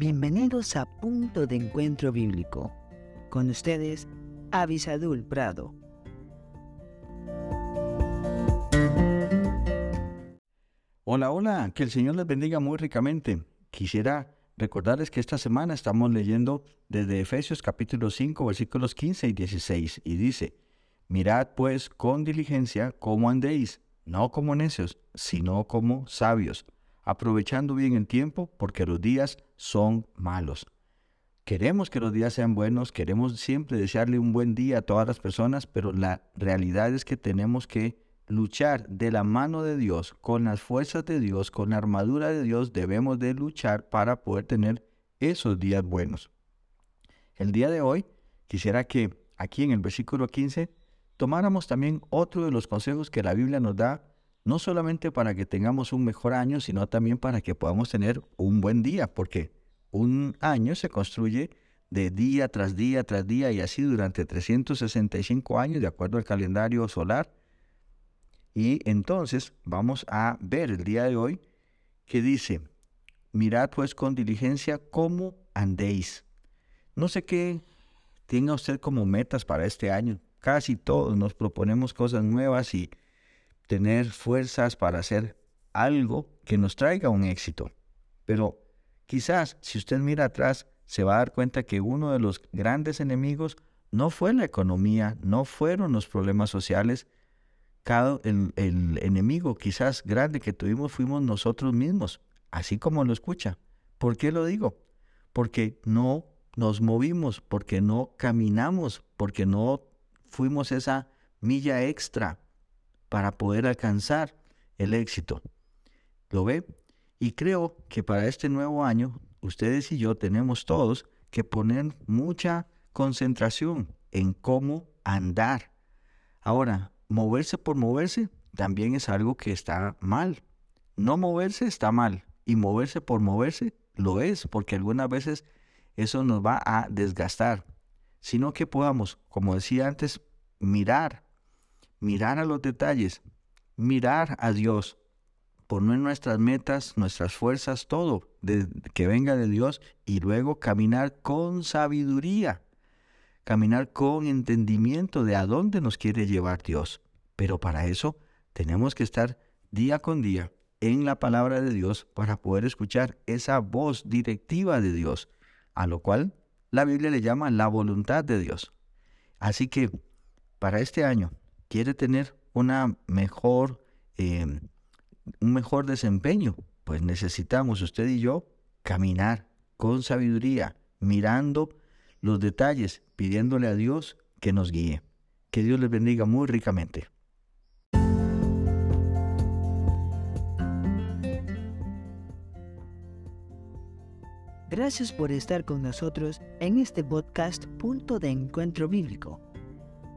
Bienvenidos a Punto de Encuentro Bíblico. Con ustedes, Avisadul Prado. Hola, hola, que el Señor les bendiga muy ricamente. Quisiera recordarles que esta semana estamos leyendo desde Efesios capítulo 5 versículos 15 y 16 y dice, Mirad pues con diligencia cómo andéis, no como necios, sino como sabios aprovechando bien el tiempo porque los días son malos. Queremos que los días sean buenos, queremos siempre desearle un buen día a todas las personas, pero la realidad es que tenemos que luchar de la mano de Dios, con las fuerzas de Dios, con la armadura de Dios, debemos de luchar para poder tener esos días buenos. El día de hoy quisiera que aquí en el versículo 15 tomáramos también otro de los consejos que la Biblia nos da no solamente para que tengamos un mejor año, sino también para que podamos tener un buen día, porque un año se construye de día tras día tras día y así durante 365 años de acuerdo al calendario solar. Y entonces vamos a ver el día de hoy que dice, mirad pues con diligencia cómo andéis. No sé qué tenga usted como metas para este año. Casi todos nos proponemos cosas nuevas y tener fuerzas para hacer algo que nos traiga un éxito. Pero quizás si usted mira atrás, se va a dar cuenta que uno de los grandes enemigos no fue la economía, no fueron los problemas sociales. El, el enemigo quizás grande que tuvimos fuimos nosotros mismos, así como lo escucha. ¿Por qué lo digo? Porque no nos movimos, porque no caminamos, porque no fuimos esa milla extra para poder alcanzar el éxito. ¿Lo ve? Y creo que para este nuevo año, ustedes y yo tenemos todos que poner mucha concentración en cómo andar. Ahora, moverse por moverse también es algo que está mal. No moverse está mal y moverse por moverse lo es, porque algunas veces eso nos va a desgastar, sino que podamos, como decía antes, mirar mirar a los detalles, mirar a Dios, poner nuestras metas, nuestras fuerzas, todo que venga de Dios y luego caminar con sabiduría, caminar con entendimiento de a dónde nos quiere llevar Dios. Pero para eso tenemos que estar día con día en la palabra de Dios para poder escuchar esa voz directiva de Dios, a lo cual la Biblia le llama la voluntad de Dios. Así que para este año quiere tener una mejor, em, un mejor desempeño, pues necesitamos usted y yo caminar con sabiduría, mirando los detalles, pidiéndole a Dios que nos guíe. Que Dios les bendiga muy ricamente. Gracias por estar con nosotros en este podcast Punto de Encuentro Bíblico.